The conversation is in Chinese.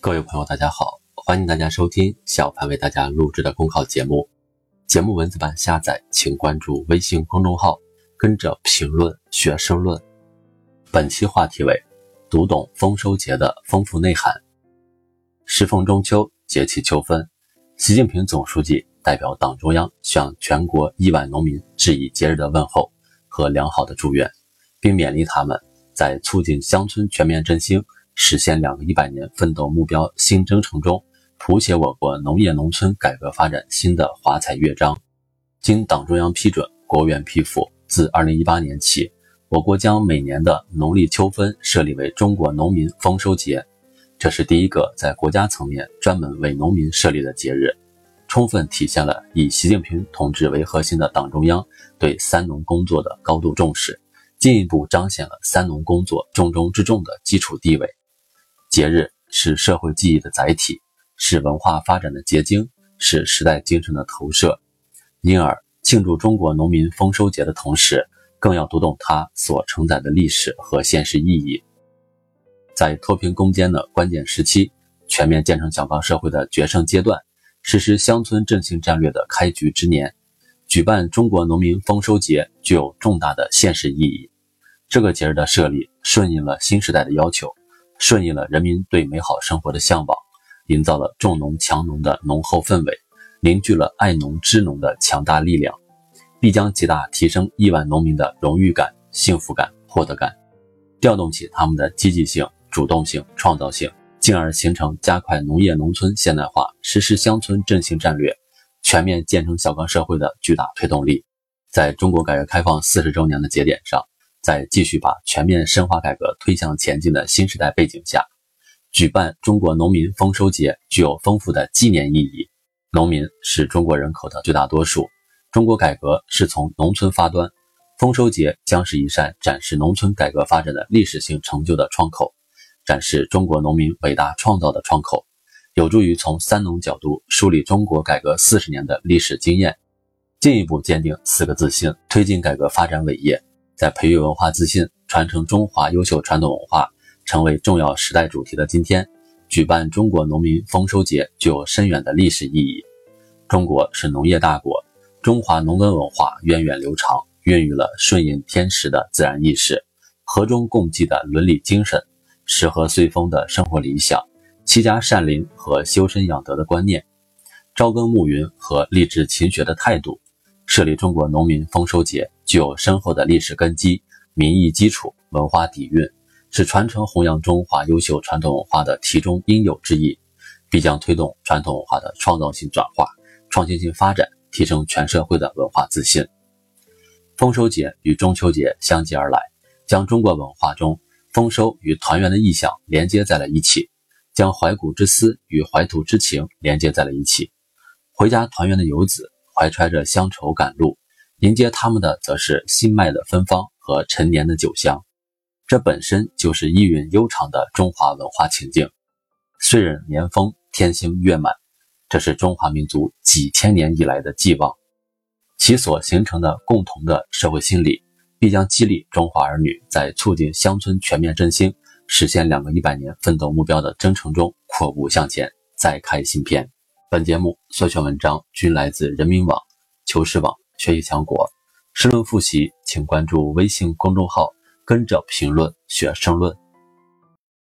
各位朋友，大家好，欢迎大家收听小潘为大家录制的公考节目。节目文字版下载，请关注微信公众号，跟着评论学申论。本期话题为：读懂丰收节的丰富内涵。适逢中秋，节气秋分，习近平总书记代表党中央向全国亿万农民致以节日的问候和良好的祝愿，并勉励他们在促进乡村全面振兴。实现两个一百年奋斗目标新征程中，谱写我国农业农村改革发展新的华彩乐章。经党中央批准，国务院批复，自二零一八年起，我国将每年的农历秋分设立为中国农民丰收节。这是第一个在国家层面专门为农民设立的节日，充分体现了以习近平同志为核心的党中央对“三农”工作的高度重视，进一步彰显了“三农”工作重中之重的基础地位。节日是社会记忆的载体，是文化发展的结晶，是时代精神的投射。因而，庆祝中国农民丰收节的同时，更要读懂它所承载的历史和现实意义。在脱贫攻坚的关键时期，全面建成小康社会的决胜阶段，实施乡村振兴战略的开局之年，举办中国农民丰收节具有重大的现实意义。这个节日的设立，顺应了新时代的要求。顺应了人民对美好生活的向往，营造了重农强农的浓厚氛围，凝聚了爱农知农的强大力量，必将极大提升亿万农民的荣誉感、幸福感、获得感，调动起他们的积极性、主动性、创造性，进而形成加快农业农村现代化、实施乡村振兴战略、全面建成小康社会的巨大推动力。在中国改革开放四十周年的节点上。在继续把全面深化改革推向前进的新时代背景下，举办中国农民丰收节具有丰富的纪念意义。农民是中国人口的绝大多数，中国改革是从农村发端，丰收节将是一扇展示农村改革发展的历史性成就的窗口，展示中国农民伟大创造的窗口，有助于从“三农”角度梳理中国改革四十年的历史经验，进一步坚定四个自信，推进改革发展伟业。在培育文化自信、传承中华优秀传统文化成为重要时代主题的今天，举办中国农民丰收节具有深远的历史意义。中国是农业大国，中华农耕文化源远流长，孕育了顺应天时的自然意识、和衷共济的伦理精神、适合随风的生活理想、齐家善邻和修身养德的观念、朝耕暮耘和励志勤学的态度。设立中国农民丰收节，具有深厚的历史根基、民意基础、文化底蕴，是传承弘扬中华优秀传统文化的题中应有之义，必将推动传统文化的创造性转化、创新性发展，提升全社会的文化自信。丰收节与中秋节相继而来，将中国文化中丰收与团圆的意象连接在了一起，将怀古之思与怀土之情连接在了一起。回家团圆的游子。怀揣着乡愁赶路，迎接他们的则是新麦的芬芳和陈年的酒香。这本身就是意蕴悠长的中华文化情境。岁壬年丰，天星月满，这是中华民族几千年以来的寄望。其所形成的共同的社会心理，必将激励中华儿女在促进乡村全面振兴、实现两个一百年奋斗目标的征程中阔步向前，再开新篇。本节目所选文章均来自人民网、求是网、学习强国。申论复习，请关注微信公众号，跟着评论学申论。